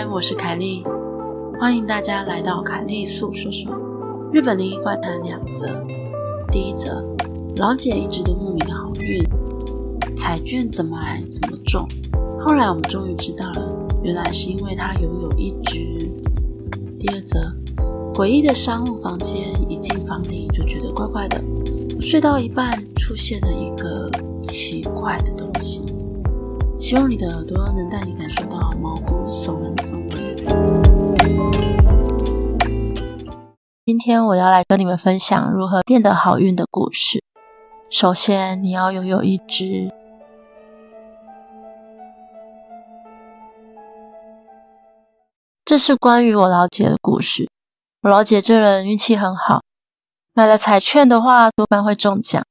嗨，我是凯莉，欢迎大家来到凯莉粟说说日本灵异怪谈两则。第一则，老姐一直都莫名好运，彩券怎么来怎么中。后来我们终于知道了，原来是因为她拥有一只。第二则，诡异的商务房间，一进房里就觉得怪怪的，睡到一半出现了一个奇怪的东西。希望你的耳朵能带你感受到毛骨悚然的氛围。今天我要来跟你们分享如何变得好运的故事。首先，你要拥有一只。这是关于我老姐的故事。我老姐这人运气很好，买了彩券的话多半会中奖。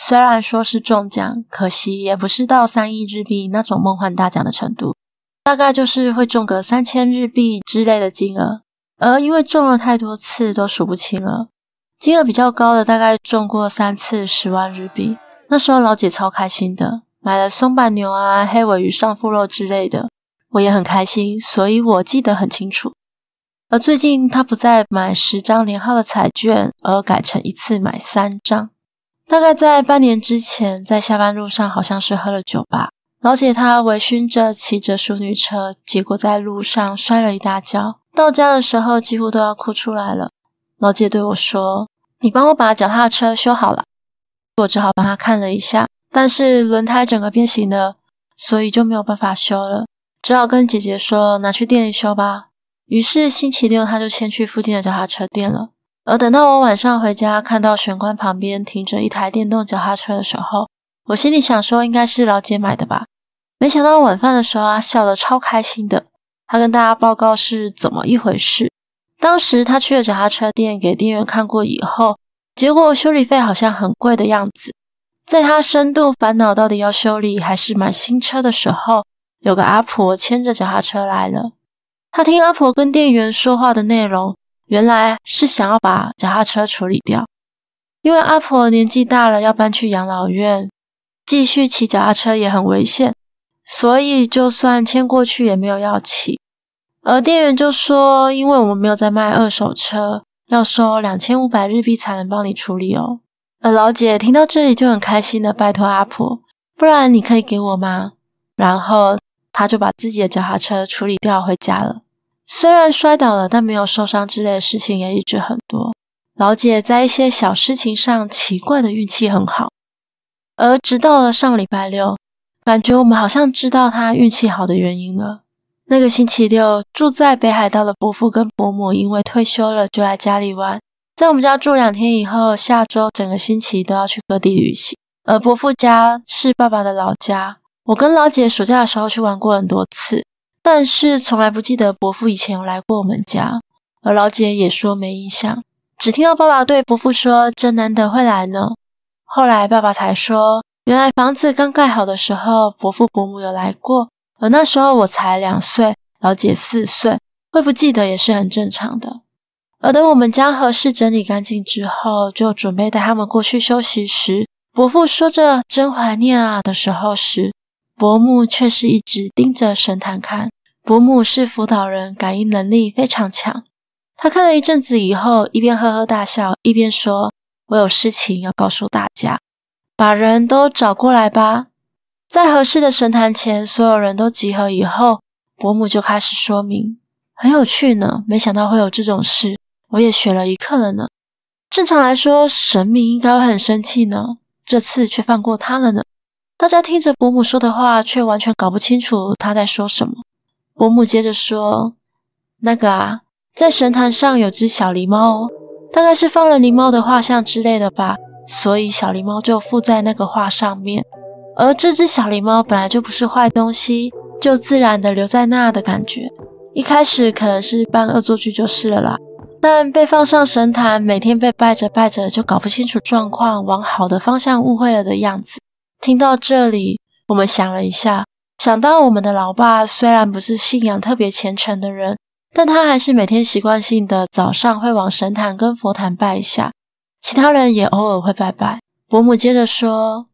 虽然说是中奖，可惜也不是到三亿日币那种梦幻大奖的程度，大概就是会中个三千日币之类的金额。而因为中了太多次都数不清了，金额比较高的大概中过三次十万日币。那时候老姐超开心的，买了松阪牛啊、黑尾鱼上腹肉之类的，我也很开心，所以我记得很清楚。而最近她不再买十张连号的彩券，而改成一次买三张。大概在半年之前，在下班路上好像是喝了酒吧，老姐她微醺着骑着淑女车，结果在路上摔了一大跤，到家的时候几乎都要哭出来了。老姐对我说：“你帮我把脚踏车修好了。”我只好帮她看了一下，但是轮胎整个变形了，所以就没有办法修了，只好跟姐姐说拿去店里修吧。于是星期六，她就先去附近的脚踏车店了。而等到我晚上回家，看到玄关旁边停着一台电动脚踏车的时候，我心里想说应该是老姐买的吧。没想到晚饭的时候她，笑得超开心的。她跟大家报告是怎么一回事。当时她去了脚踏车店给店员看过以后，结果修理费好像很贵的样子。在她深度烦恼到底要修理还是买新车的时候，有个阿婆牵着脚踏车来了。她听阿婆跟店员说话的内容。原来是想要把脚踏车处理掉，因为阿婆年纪大了，要搬去养老院，继续骑脚踏车也很危险，所以就算牵过去也没有要骑。而店员就说，因为我们没有在卖二手车，要收两千五百日币才能帮你处理哦。而老姐听到这里就很开心的拜托阿婆，不然你可以给我吗？然后她就把自己的脚踏车处理掉回家了。虽然摔倒了，但没有受伤之类的事情也一直很多。老姐在一些小事情上奇怪的运气很好，而直到了上礼拜六，感觉我们好像知道她运气好的原因了。那个星期六，住在北海道的伯父跟伯母因为退休了，就来家里玩。在我们家住两天以后，下周整个星期都要去各地旅行。而伯父家是爸爸的老家，我跟老姐暑假的时候去玩过很多次。但是从来不记得伯父以前有来过我们家，而老姐也说没印象，只听到爸爸对伯父说：“真难得会来呢。”后来爸爸才说，原来房子刚盖好的时候，伯父伯母有来过，而那时候我才两岁，老姐四岁，会不记得也是很正常的。而等我们将和室整理干净之后，就准备带他们过去休息时，伯父说着“真怀念啊”的时候时，伯母却是一直盯着神坛看。伯母是辅导人，感应能力非常强。他看了一阵子以后，一边呵呵大笑，一边说：“我有事情要告诉大家，把人都找过来吧。”在合适的神坛前，所有人都集合以后，伯母就开始说明：“很有趣呢，没想到会有这种事，我也学了一课了呢。正常来说，神明应该会很生气呢，这次却放过他了呢。”大家听着伯母说的话，却完全搞不清楚他在说什么。伯母接着说：“那个啊，在神坛上有只小狸猫哦，大概是放了狸猫的画像之类的吧，所以小狸猫就附在那个画上面。而这只小狸猫本来就不是坏东西，就自然的留在那的感觉。一开始可能是扮恶作剧就是了啦，但被放上神坛，每天被拜着拜着，就搞不清楚状况，往好的方向误会了的样子。听到这里，我们想了一下。”想到我们的老爸虽然不是信仰特别虔诚的人，但他还是每天习惯性的早上会往神坛跟佛坛拜一下，其他人也偶尔会拜拜。伯母接着说：“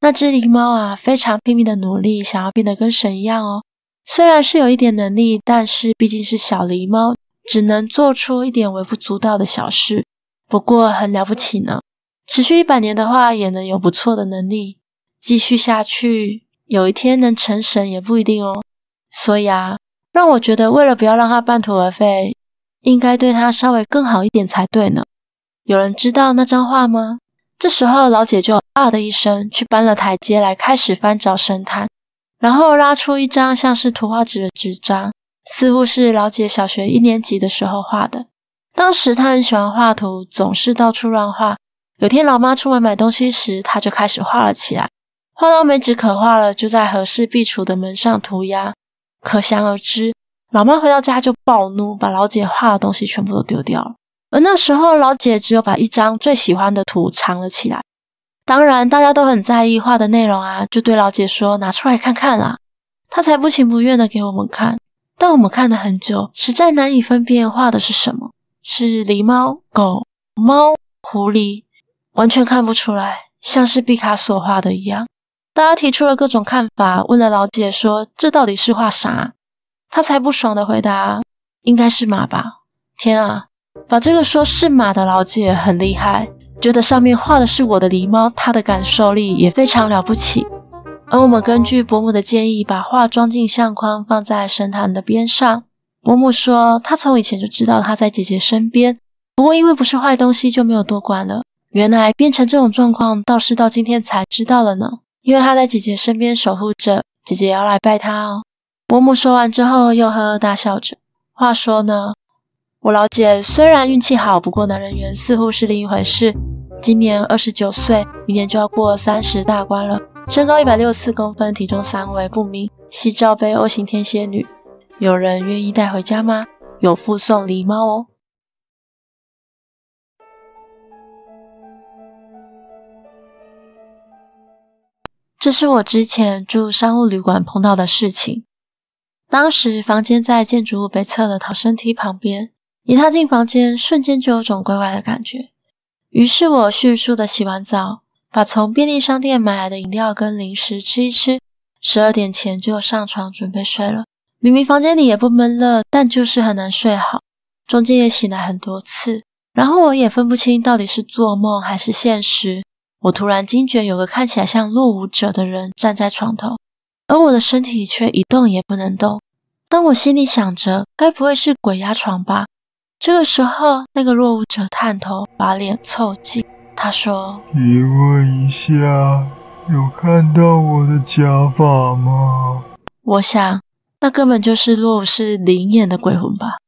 那只狸猫啊，非常拼命的努力，想要变得跟神一样哦，虽然是有一点能力，但是毕竟是小狸猫，只能做出一点微不足道的小事。不过很了不起呢，持续一百年的话，也能有不错的能力。继续下去，有一天能成神也不一定哦。所以啊，让我觉得为了不要让他半途而废，应该对他稍微更好一点才对呢。有人知道那张画吗？这时候老姐就啊的一声去搬了台阶来，开始翻找神坛，然后拉出一张像是图画纸的纸张，似乎是老姐小学一年级的时候画的。当时她很喜欢画图，总是到处乱画。有天老妈出门买东西时，她就开始画了起来，画到没纸可画了，就在和氏壁橱的门上涂鸦。可想而知，老妈回到家就暴怒，把老姐画的东西全部都丢掉了。而那时候，老姐只有把一张最喜欢的图藏了起来。当然，大家都很在意画的内容啊，就对老姐说：“拿出来看看啦。”她才不情不愿的给我们看。但我们看了很久，实在难以分辨画的是什么，是狸猫、狗、猫、狐狸，完全看不出来，像是毕卡索画的一样。大家提出了各种看法，问了老姐说：“这到底是画啥？”她才不爽的回答：“应该是马吧。”天啊！把这个说是马的老姐很厉害，觉得上面画的是我的狸猫，她的感受力也非常了不起。而我们根据伯母的建议，把画装进相框，放在神坛的边上。伯母说，她从以前就知道她在姐姐身边，不过因为不是坏东西，就没有多管了。原来变成这种状况，倒是到今天才知道了呢。因为她在姐姐身边守护着，姐姐要来拜她哦。伯母说完之后，又呵呵大笑着。话说呢。我老姐虽然运气好，不过男人缘似乎是另一回事。今年二十九岁，明年就要过三十大关了。身高一百六十四公分，体重三围不明，系罩杯 O 型天蝎女。有人愿意带回家吗？有附送狸猫哦。这是我之前住商务旅馆碰到的事情。当时房间在建筑物北侧的逃生梯旁边。一踏进房间，瞬间就有种怪怪的感觉。于是我迅速的洗完澡，把从便利商店买来的饮料跟零食吃一吃。十二点前就上床准备睡了。明明房间里也不闷热，但就是很难睡好。中间也醒来很多次，然后我也分不清到底是做梦还是现实。我突然惊觉有个看起来像落伍者的人站在床头，而我的身体却一动也不能动。当我心里想着，该不会是鬼压床吧？这个时候，那个落伍者探头，把脸凑近。他说：“请问一下，有看到我的假发吗？”我想，那根本就是落伍是灵眼的鬼魂吧。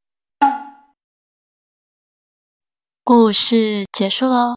故事结束喽。